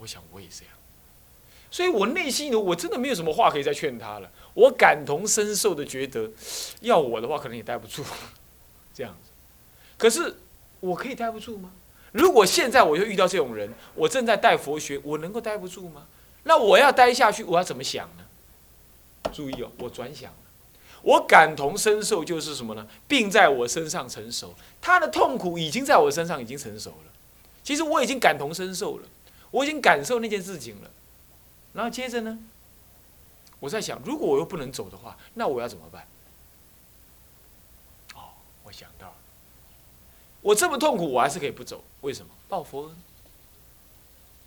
我想我也这样，所以我内心呢，我真的没有什么话可以再劝他了。我感同身受的觉得，要我的话可能也待不住，这样子。可是我可以待不住吗？如果现在我就遇到这种人，我正在带佛学，我能够待不住吗？那我要待下去，我要怎么想呢？注意哦，我转想了，我感同身受就是什么呢？病在我身上成熟，他的痛苦已经在我身上已经成熟了。其实我已经感同身受了，我已经感受那件事情了。然后接着呢，我在想，如果我又不能走的话，那我要怎么办？哦，我想到了，我这么痛苦，我还是可以不走。为什么？报佛恩，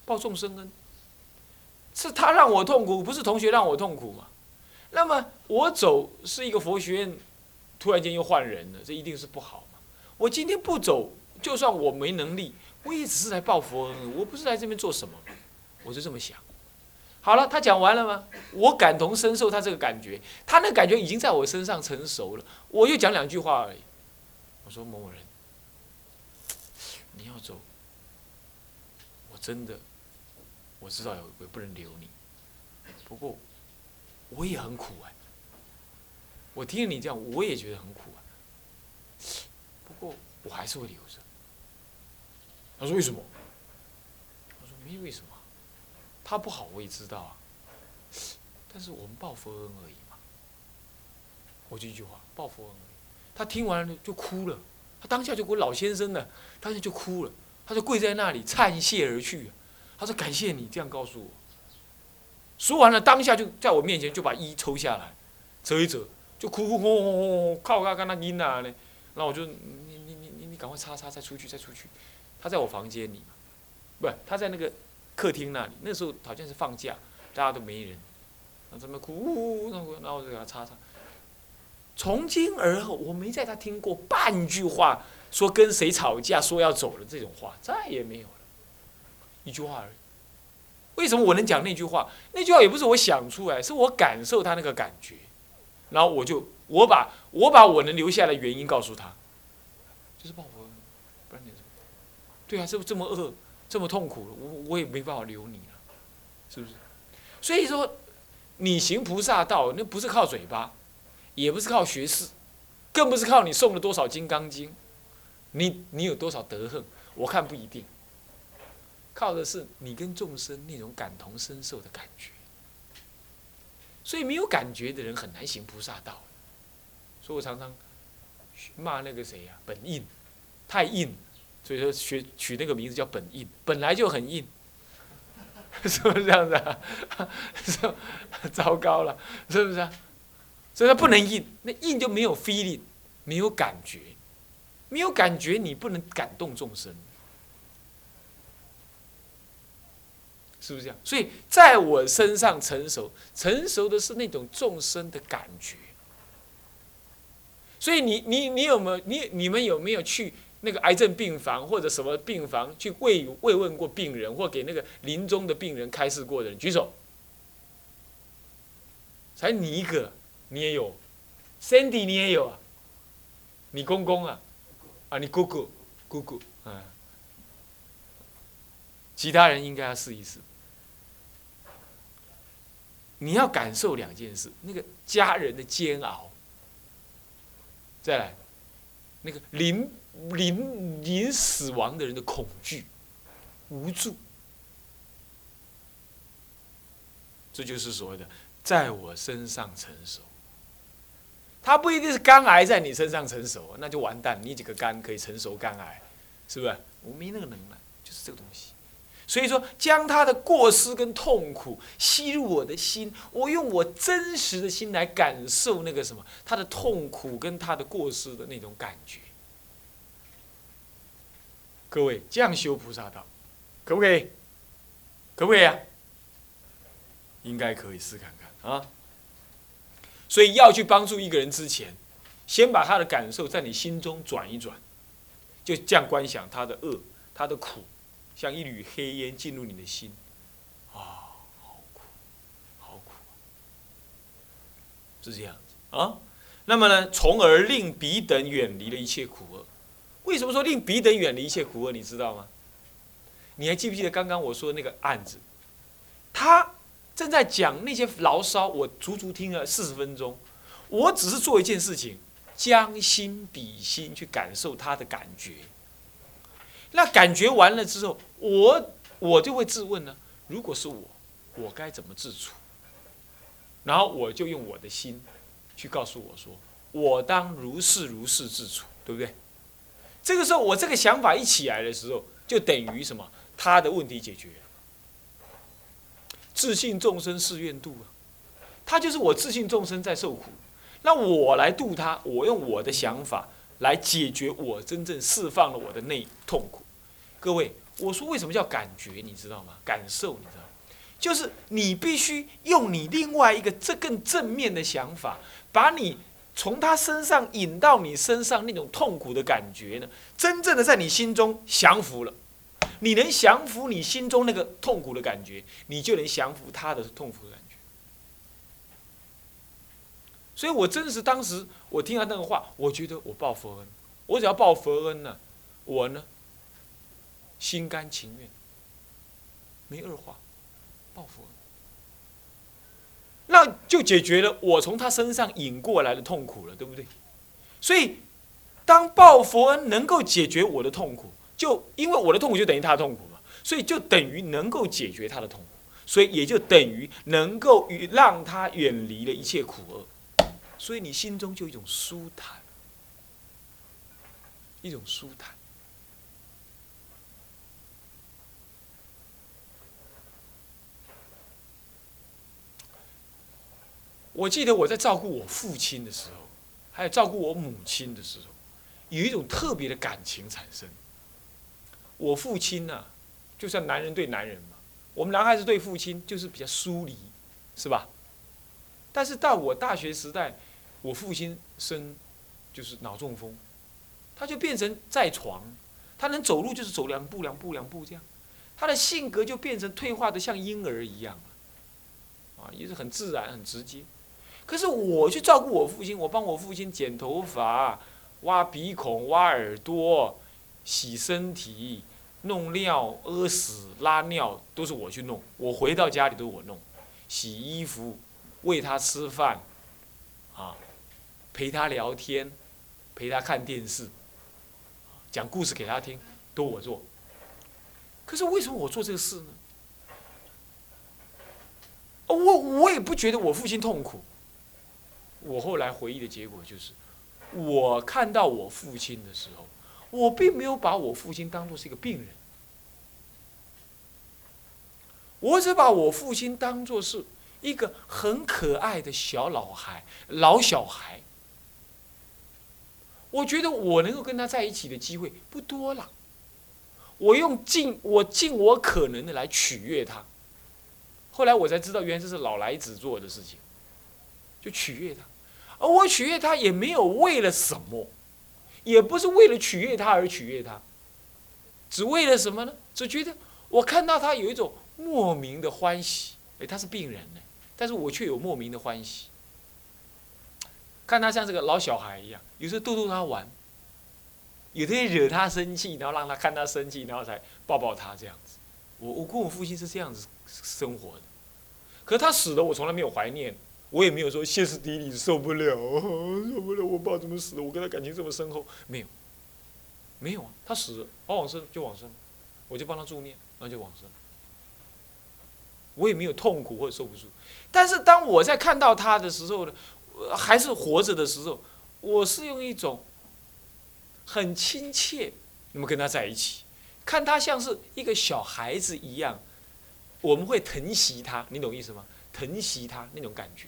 报众生恩。是他让我痛苦，不是同学让我痛苦嘛？那么我走是一个佛学院，突然间又换人了，这一定是不好嘛？我今天不走，就算我没能力，我也只是来报佛恩，我不是来这边做什么，我就这么想。好了，他讲完了吗？我感同身受他这个感觉，他那感觉已经在我身上成熟了。我又讲两句话而已。我说某某人，你要走，我真的。我知道有我不能留你，不过我也很苦哎。我听你这样，我也觉得很苦啊。不过我还是会留着。他说为什么？他说没为什么，他不好我也知道啊。但是我们报佛恩而已嘛。我就一句话，报佛恩而已。他听完了就哭了，他当下就给我老先生呢，当下就哭了，他就跪在那里忏谢而去。他说：“感谢你这样告诉我。”说完了，当下就在我面前就把衣抽下来，折一折，就哭哭哄哄哄靠靠跟他阴啊呢。然后我就你你你你你赶快擦擦再出去再出去。他在我房间里，不，他在那个客厅那里。那时候好像是放假，大家都没人。然后这么哭，然后我就给他擦擦。从今而后，我没在他听过半句话说跟谁吵架说要走了这种话，再也没有了。一句话而已。为什么我能讲那句话？那句话也不是我想出来，是我感受他那个感觉，然后我就我把我把我能留下的原因告诉他，就是把我，对啊，这这么饿，这么痛苦，我我也没办法留你了，是不是？所以说，你行菩萨道，那不是靠嘴巴，也不是靠学识，更不是靠你诵了多少金刚经，你你有多少德行，我看不一定。靠的是你跟众生那种感同身受的感觉，所以没有感觉的人很难行菩萨道。所以我常常骂那个谁呀，本印太硬，所以说学取那个名字叫本印，本来就很硬，是不是这样子啊？糟糕了，是不是？所以他不能硬，那硬就没有 feeling，没有感觉，没有感觉，你不能感动众生。是不是这样？所以在我身上成熟，成熟的是那种众生的感觉。所以你你你有没有你你们有没有去那个癌症病房或者什么病房去慰慰问过病人，或给那个临终的病人开示过的人举手？才你一个，你也有，Sandy 你也有啊，你公公啊，啊你姑姑。姑姑。啊，其他人应该要试一试。你要感受两件事：那个家人的煎熬，再来，那个临临临死亡的人的恐惧、无助，这就是所谓的在我身上成熟。他不一定是肝癌在你身上成熟，那就完蛋。你几个肝可以成熟肝癌，是不是？我没那个能耐，就是这个东西。所以说，将他的过失跟痛苦吸入我的心，我用我真实的心来感受那个什么，他的痛苦跟他的过失的那种感觉。各位，这样修菩萨道，可不可以？可不可以啊？应该可以，试看看啊。所以要去帮助一个人之前，先把他的感受在你心中转一转，就这样观想他的恶，他的苦。像一缕黑烟进入你的心，啊，好苦，好苦，是这样子啊。那么呢，从而令彼等远离了一切苦厄。为什么说令彼等远离一切苦厄？你知道吗？你还记不记得刚刚我说的那个案子？他正在讲那些牢骚，我足足听了四十分钟。我只是做一件事情，将心比心去感受他的感觉。那感觉完了之后，我我就会自问呢：如果是我，我该怎么自处？然后我就用我的心去告诉我说：我当如是如是自处，对不对？这个时候，我这个想法一起来的时候，就等于什么？他的问题解决了。自信众生是愿度啊，他就是我自信众生在受苦，那我来度他，我用我的想法来解决我真正释放了我的内痛苦。各位，我说为什么叫感觉？你知道吗？感受，你知道，就是你必须用你另外一个这更正面的想法，把你从他身上引到你身上那种痛苦的感觉呢，真正的在你心中降服了。你能降服你心中那个痛苦的感觉，你就能降服他的痛苦的感觉。所以我真的是当时我听他那个话，我觉得我报佛恩，我只要报佛恩呢，我呢心甘情愿，没二话，报佛恩，那就解决了我从他身上引过来的痛苦了，对不对？所以当报佛恩能够解决我的痛苦。就因为我的痛苦就等于他的痛苦嘛，所以就等于能够解决他的痛苦，所以也就等于能够与让他远离了一切苦厄，所以你心中就一种舒坦，一种舒坦。我记得我在照顾我父亲的时候，还有照顾我母亲的时候，有一种特别的感情产生。我父亲呢，就像男人对男人嘛，我们男孩子对父亲就是比较疏离，是吧？但是到我大学时代，我父亲生就是脑中风，他就变成在床，他能走路就是走两步两步两步这样，他的性格就变成退化的像婴儿一样了，啊，也是很自然很直接。可是我去照顾我父亲，我帮我父亲剪头发、挖鼻孔、挖耳朵、洗身体。弄尿、屙屎、拉尿都是我去弄，我回到家里都是我弄，洗衣服、喂他吃饭，啊，陪他聊天，陪他看电视，讲故事给他听，都我做。可是为什么我做这个事呢？我我也不觉得我父亲痛苦。我后来回忆的结果就是，我看到我父亲的时候。我并没有把我父亲当做是一个病人，我只把我父亲当做是一个很可爱的小老孩、老小孩。我觉得我能够跟他在一起的机会不多了，我用尽我尽我可能的来取悦他。后来我才知道，原来这是老来子做的事情，就取悦他，而我取悦他也没有为了什么。也不是为了取悦他而取悦他，只为了什么呢？只觉得我看到他有一种莫名的欢喜，哎，他是病人呢，但是我却有莫名的欢喜。看他像这个老小孩一样，有时候逗逗他玩，有的惹他生气，然后让他看他生气，然后才抱抱他这样子。我我跟我父亲是这样子生活的，可他死了，我从来没有怀念。我也没有说歇斯底里受不了，受不了，我爸怎么死的？我跟他感情这么深厚，没有，没有啊，他死了，他往生就往生，我就帮他助念，然后就往生。我也没有痛苦或者受不住，但是当我在看到他的时候呢，还是活着的时候，我是用一种很亲切，那么跟他在一起，看他像是一个小孩子一样，我们会疼惜他，你懂意思吗？疼惜他那种感觉。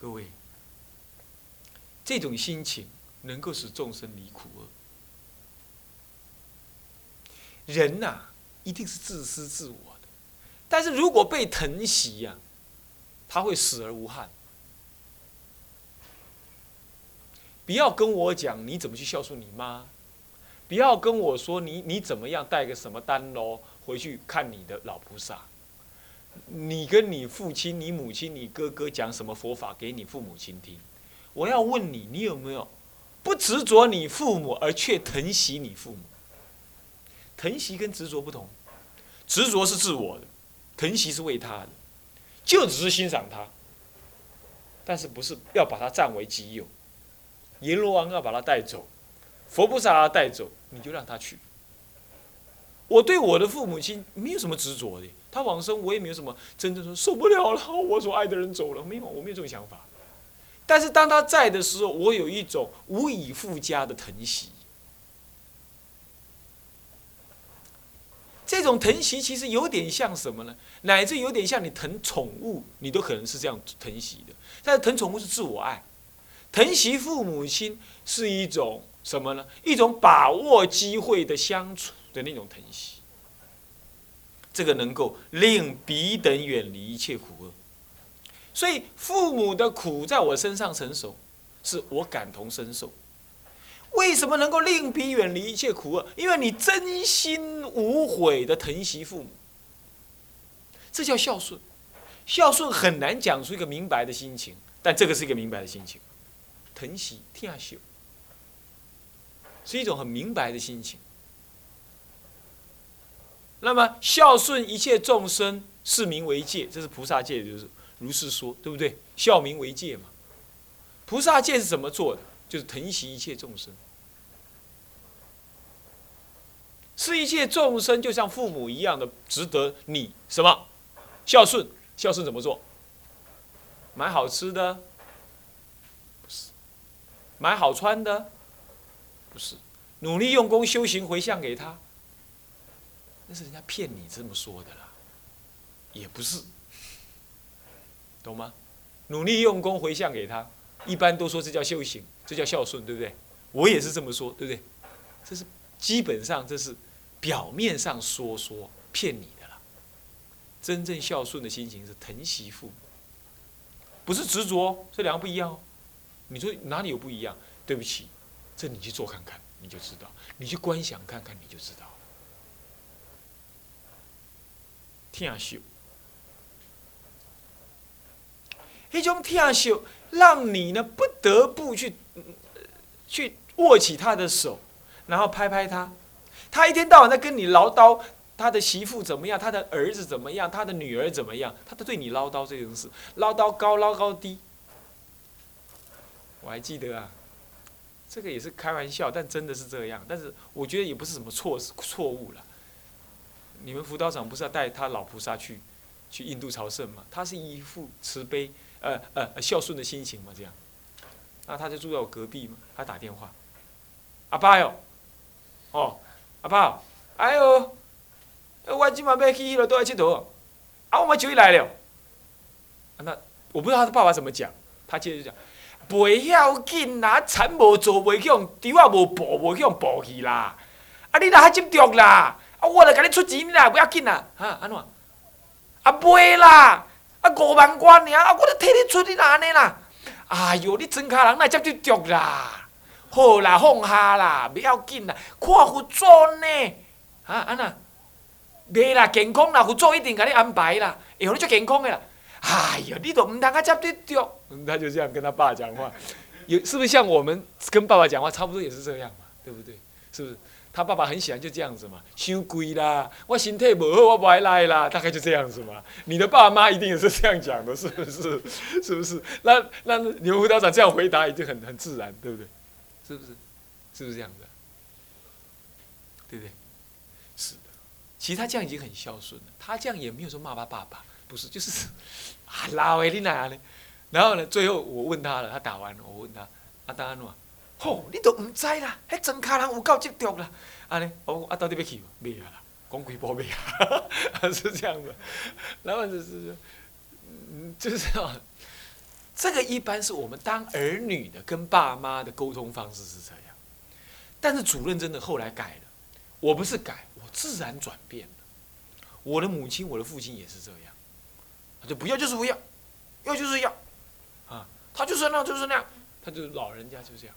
各位，这种心情能够使众生离苦厄。人呐，一定是自私自我的，但是如果被疼惜呀，他会死而无憾。不要跟我讲你怎么去孝顺你妈，不要跟我说你你怎么样带个什么单喽回去看你的老菩萨。你跟你父亲、你母亲、你哥哥讲什么佛法给你父母亲听？我要问你，你有没有不执着你父母而却疼惜你父母？疼惜跟执着不同，执着是自我的，疼惜是为他的，就只是欣赏他，但是不是要把他占为己有。阎罗王要把他带走，佛菩萨要带走，你就让他去。我对我的父母亲没有什么执着的，他往生我也没有什么真正说受不了了，我所爱的人走了，没有，我没有这种想法。但是当他在的时候，我有一种无以复加的疼惜。这种疼惜其实有点像什么呢？乃至有点像你疼宠物，你都可能是这样疼惜的。但是疼宠物是自我爱，疼惜父母亲是一种什么呢？一种把握机会的相处的那种疼惜。这个能够令彼等远离一切苦厄。所以父母的苦在我身上成熟，是我感同身受。为什么能够令彼远离一切苦厄？因为你真心无悔的疼惜父母，这叫孝顺。孝顺很难讲出一个明白的心情，但这个是一个明白的心情。疼惜天下，是一种很明白的心情。那么孝顺一切众生，视民为戒，这是菩萨戒，就是如是说，对不对？孝民为戒嘛。菩萨戒是怎么做的？就是疼惜一切众生，是一切众生就像父母一样的值得你什么孝顺？孝顺怎么做？买好吃的？不是。买好穿的？不是。努力用功修行回向给他？那是人家骗你这么说的啦，也不是，懂吗？努力用功回向给他，一般都说这叫修行。这叫孝顺，对不对？我也是这么说，对不对？这是基本上这是表面上说说骗你的了。真正孝顺的心情是疼惜父母，不是执着，这两个不一样哦。你说哪里有不一样？对不起，这你去做看看，你就知道；你去观想看看，你就知道。天秀，一种天秀，让你呢不得不去。去握起他的手，然后拍拍他。他一天到晚在跟你唠叨他的媳妇怎么样，他的儿子怎么样，他的女儿怎么样，他都对你唠叨这种事，唠叨高唠高低。我还记得啊，这个也是开玩笑，但真的是这样。但是我觉得也不是什么错错误了。你们辅导长不是要带他老菩萨去去印度朝圣吗？他是一副慈悲呃呃孝顺的心情嘛，这样。那他就住在我隔壁嘛，他打电话，阿爸哟，哦，阿爸，哎呦，我今晚要去了，都要去佗，啊，我们就来了。那我不知道他的爸爸怎么讲，他接着讲，袂要紧啦，田无做袂去用，稻啊无补袂去用播去啦。啊，你若较执着啦，我来甲你出钱啦，不要紧啦，哈，安怎？啊，袂啦，啊，五万块尔，啊，我都替你出，你哪安尼啦？哎呦，你真卡人，哪接得着啦？好啦，放下啦，不要紧啦，看佛祖呢？啊，安那？袂啦，健康啦，佛祖一定给你安排啦，以后你就健康的啦。哎呦，你都唔通啊接得着？他就这样跟他爸讲话，有是不是像我们跟爸爸讲话差不多也是这样嘛？对不对？是不是？他爸爸很喜欢就这样子嘛，伤贵啦，我身体不好，我不爱来啦，大概就这样子嘛。你的爸妈一定也是这样讲的，是不是？是不是？那那你们辅导长这样回答已经很很自然，对不对？是不是？是不是这样的？对不对？是的。其实他这样已经很孝顺了，他这样也没有说骂他爸爸，不是，就是 啊，老诶，你哪呢？然后呢，最后我问他了，他打完了，我问他，阿达诺。吼，你都毋知啦，迄真卡人有够执着啦，安尼，我啊到底要去无？未啊啦，讲几波未啊，是这样的。然后就是，嗯，就是啊，这个一般是我们当儿女的跟爸妈的沟通方式是这样。但是主任真的后来改了，我不是改，我自然转变了。我的母亲，我的父亲也是这样，就不要就是不要，要就是要，啊，他就是那样就是那样，他就是老人家就这样。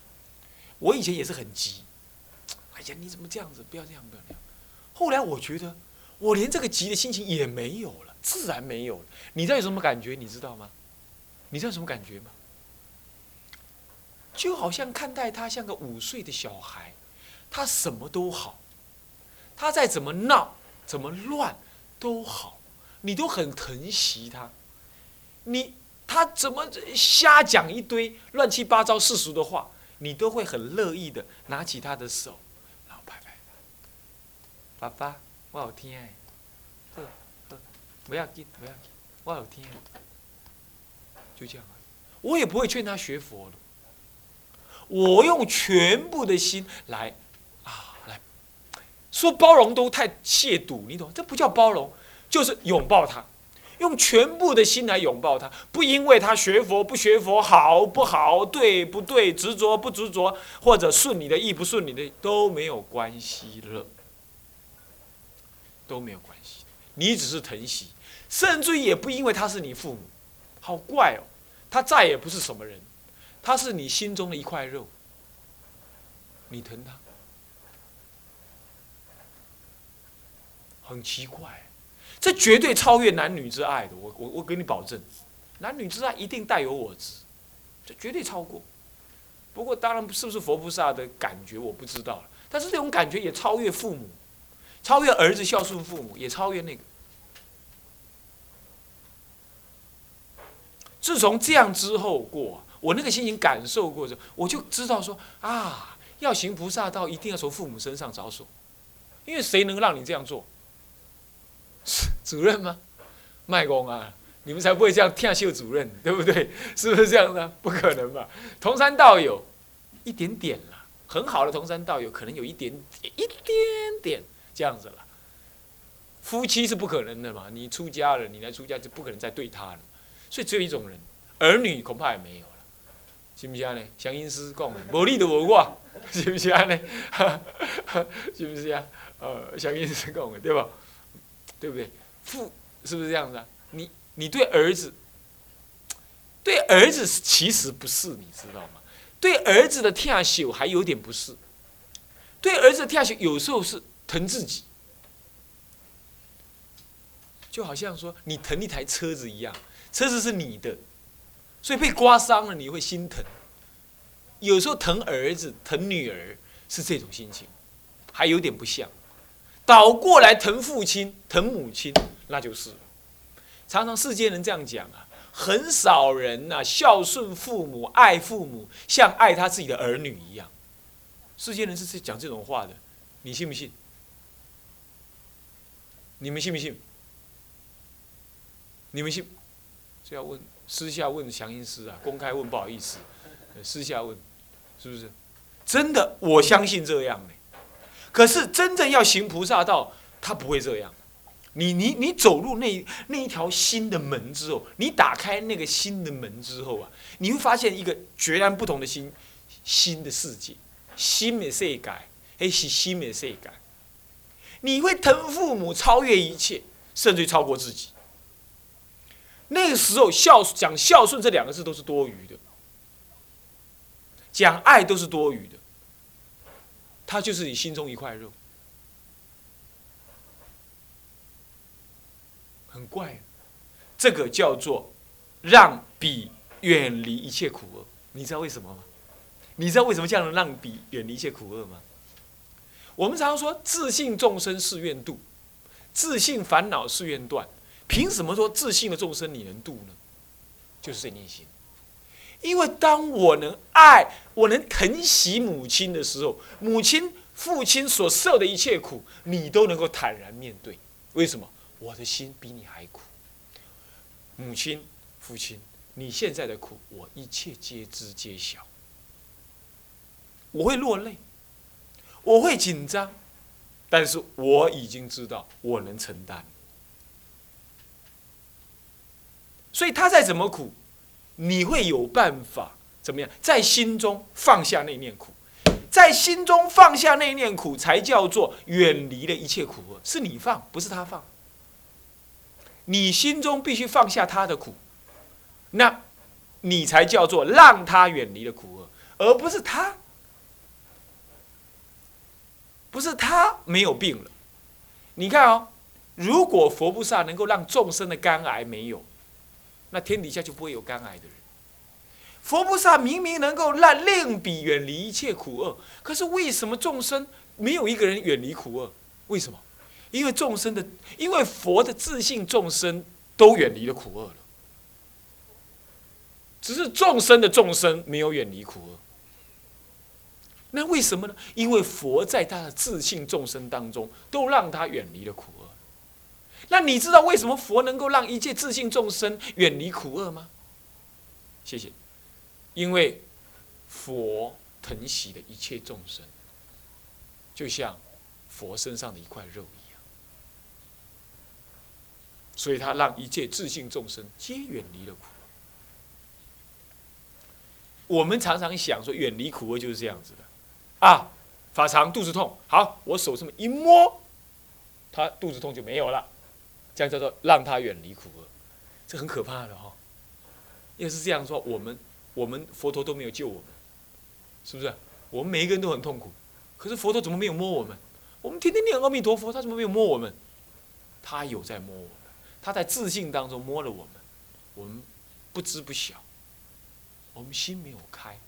我以前也是很急，哎呀，你怎么这样子？不要这样，不要这样。后来我觉得，我连这个急的心情也没有了，自然没有了。你知道有什么感觉？你知道吗？你知道什么感觉吗？就好像看待他像个五岁的小孩，他什么都好，他再怎么闹，怎么乱都好，你都很疼惜他。你他怎么瞎讲一堆乱七八糟世俗的话，你都会很乐意的拿起他的手，然后拍拍他。爸爸，我好听哎，不要紧，不要紧，我好听。就这样，我也不会劝他学佛的。我用全部的心来啊，来说包容都太亵渎，你懂？这不叫包容，就是拥抱他，用全部的心来拥抱他。不因为他学佛不学佛好不好，对不对，执着不执着，或者顺你的意不顺你的都没有关系了，都没有关系。你只是疼惜，甚至于也不因为他是你父母，好怪哦，他再也不是什么人。他是你心中的一块肉，你疼他，很奇怪，这绝对超越男女之爱的。我我我给你保证，男女之爱一定带有我执，这绝对超过。不过当然是不是佛菩萨的感觉我不知道了，但是这种感觉也超越父母，超越儿子孝顺父母，也超越那个。自从这样之后过。我那个心情感受过之后，我就知道说啊，要行菩萨道，一定要从父母身上着手，因为谁能让你这样做？主任吗？卖公啊，你们才不会这样跳秀主任，对不对？是不是这样的？不可能吧？同山道友，一点点了，很好的同山道友，可能有一点点，一点点这样子了。夫妻是不可能的嘛，你出家了，你来出家就不可能再对他了，所以只有一种人，儿女恐怕也没有了。是不是安尼？祥音师讲的，无你就无我，是不是安尼？是不是啊？呃，祥音师讲的，对吧？对不对？父是不是这样子啊？你你对儿子，对儿子其实不是，你知道吗？对儿子的天下秀还有点不是，对儿子的天秀有时候是疼自己，就好像说你疼一台车子一样，车子是你的。所以被刮伤了，你会心疼。有时候疼儿子、疼女儿是这种心情，还有点不像。倒过来疼父亲、疼母亲，那就是。常常世间人这样讲啊，很少人呐孝顺父母、爱父母，像爱他自己的儿女一样。世间人是讲这种话的，你信不信？你们信不信？你们信？这要问？私下问祥音师啊，公开问不好意思，私下问，是不是？真的，我相信这样呢。可是真正要行菩萨道，他不会这样。你你你走入那那一条新的门之后，你打开那个新的门之后啊，你会发现一个截然不同的新新的世界，新的世界，哎是新的世界。你会疼父母超越一切，甚至超过自己。那个时候孝讲孝顺这两个字都是多余的，讲爱都是多余的，他就是你心中一块肉，很怪，这个叫做让彼远离一切苦厄。你知道为什么吗？你知道为什么这样能让彼远离一切苦厄吗？我们常说自信众生是愿度，自信烦恼是愿断。凭什么说自信的众生你能度呢？就是这念心。因为当我能爱、我能疼惜母亲的时候，母亲、父亲所受的一切苦，你都能够坦然面对。为什么？我的心比你还苦。母亲、父亲，你现在的苦，我一切皆知皆晓。我会落泪，我会紧张，但是我已经知道我能承担。所以他再怎么苦，你会有办法怎么样？在心中放下那念苦，在心中放下那念苦，才叫做远离了一切苦厄。是你放，不是他放。你心中必须放下他的苦，那，你才叫做让他远离了苦厄，而不是他，不是他没有病了。你看哦，如果佛菩萨能够让众生的肝癌没有。那天底下就不会有肝癌的人。佛菩萨明明能够让令彼远离一切苦厄，可是为什么众生没有一个人远离苦厄？为什么？因为众生的，因为佛的自信，众生都远离了苦厄了。只是众生的众生没有远离苦厄。那为什么呢？因为佛在他的自信众生当中，都让他远离了苦厄。那你知道为什么佛能够让一切自信众生远离苦厄吗？谢谢。因为佛疼惜的一切众生，就像佛身上的一块肉一样，所以他让一切自信众生皆远离了苦。我们常常想说，远离苦厄就是这样子的。啊，法常肚子痛，好，我手这么一摸，他肚子痛就没有了，这样叫做让他远离苦厄，这很可怕的哈。要是这样说，我们我们佛陀都没有救我们，是不是？我们每一个人都很痛苦，可是佛陀怎么没有摸我们？我们天天念阿弥陀佛，他怎么没有摸我们？他有在摸我们，他在自信当中摸了我们，我们不知不晓，我们心没有开。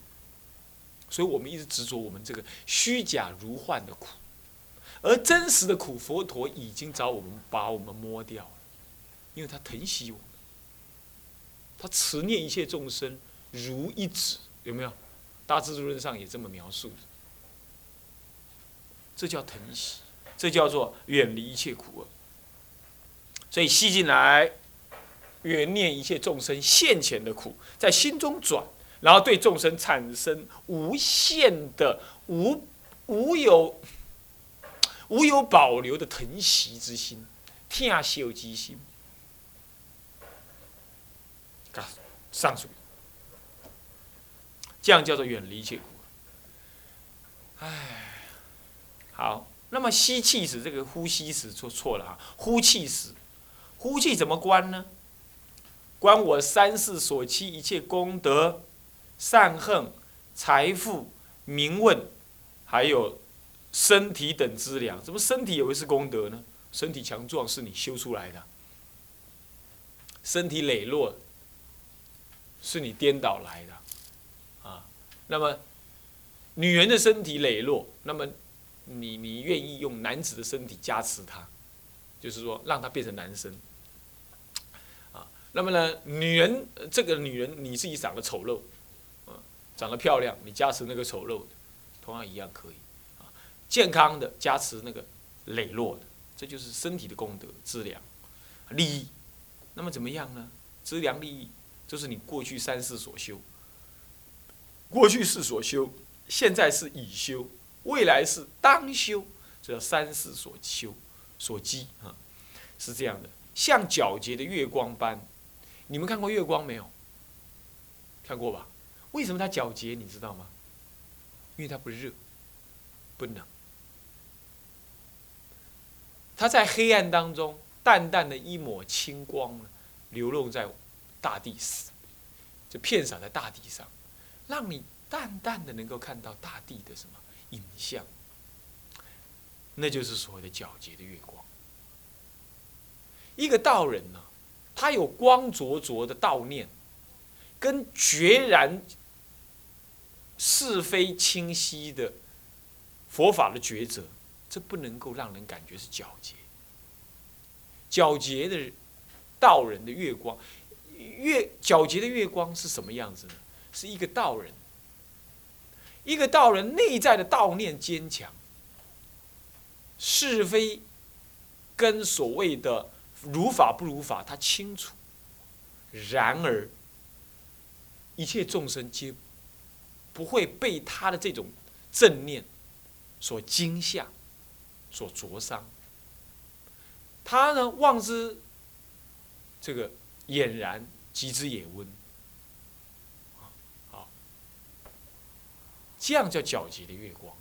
所以我们一直执着我们这个虚假如幻的苦，而真实的苦，佛陀已经找我们把我们摸掉了，因为他疼惜我们，他慈念一切众生如一子，有没有？大智度论上也这么描述，这叫疼惜，这叫做远离一切苦厄。所以吸进来，远念一切众生现前的苦，在心中转。然后对众生产生无限的无无有无有保留的疼惜之心，天修之心，上述，这样叫做远离一切苦。唉，好，那么吸气时，这个呼吸时说错了啊，呼气时，呼气怎么关呢？关我三世所期一切功德。善恨、财富、名问，还有身体等资粮，怎么身体也会是功德呢？身体强壮是你修出来的，身体羸弱是你颠倒来的，啊，那么女人的身体羸弱，那么你你愿意用男子的身体加持她，就是说让她变成男生，啊，那么呢，女人这个女人你自己长得丑陋。长得漂亮，你加持那个丑陋，同样一样可以。健康的加持那个磊落的，这就是身体的功德资粮、利益。那么怎么样呢？资粮利益，就是你过去三世所修，过去世所修，现在是已修，未来是当修，这叫三世所修所积啊，是这样的。像皎洁的月光般，你们看过月光没有？看过吧？为什么它皎洁？你知道吗？因为它不热，不冷。它在黑暗当中，淡淡的一抹青光呢，流露在大地上，就片洒在大地上，让你淡淡的能够看到大地的什么影像。那就是所谓的皎洁的月光。一个道人呢，他有光灼灼的道念，跟决然。是非清晰的佛法的抉择，这不能够让人感觉是皎洁。皎洁的道人的月光，月皎洁的月光是什么样子呢？是一个道人，一个道人内在的道念坚强，是非跟所谓的如法不如法，他清楚。然而，一切众生皆。不会被他的这种正念所惊吓、所灼伤。他呢，望之这个俨然，极之也温。好，这样叫皎洁的月光，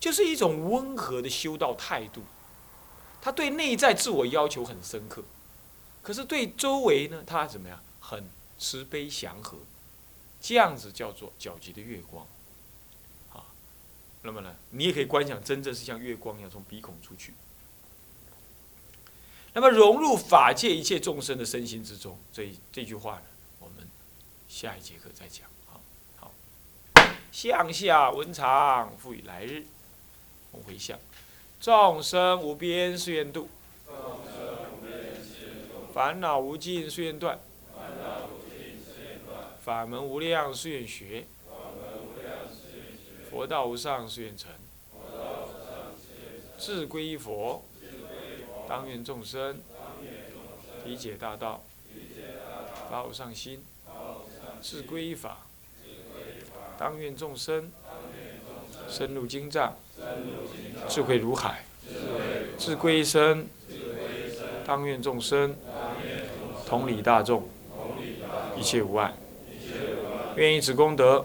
就是一种温和的修道态度。他对内在自我要求很深刻，可是对周围呢，他怎么样？很慈悲祥和。这样子叫做皎洁的月光，那么呢，你也可以观想，真正是像月光一样从鼻孔出去。那么融入法界一切众生的身心之中，这这句话呢，我们下一节课再讲。好，好，向下文长，赋予来日，我回向。众生无边誓愿度，烦恼无尽誓愿断，法门无量誓愿学，佛道无上誓愿成。志归一佛，当愿众生理解大道，发无上心；志归一法，当愿众生深入经藏，智慧如海；志归一生，当愿众生同理大众，一切无碍。愿以此功德，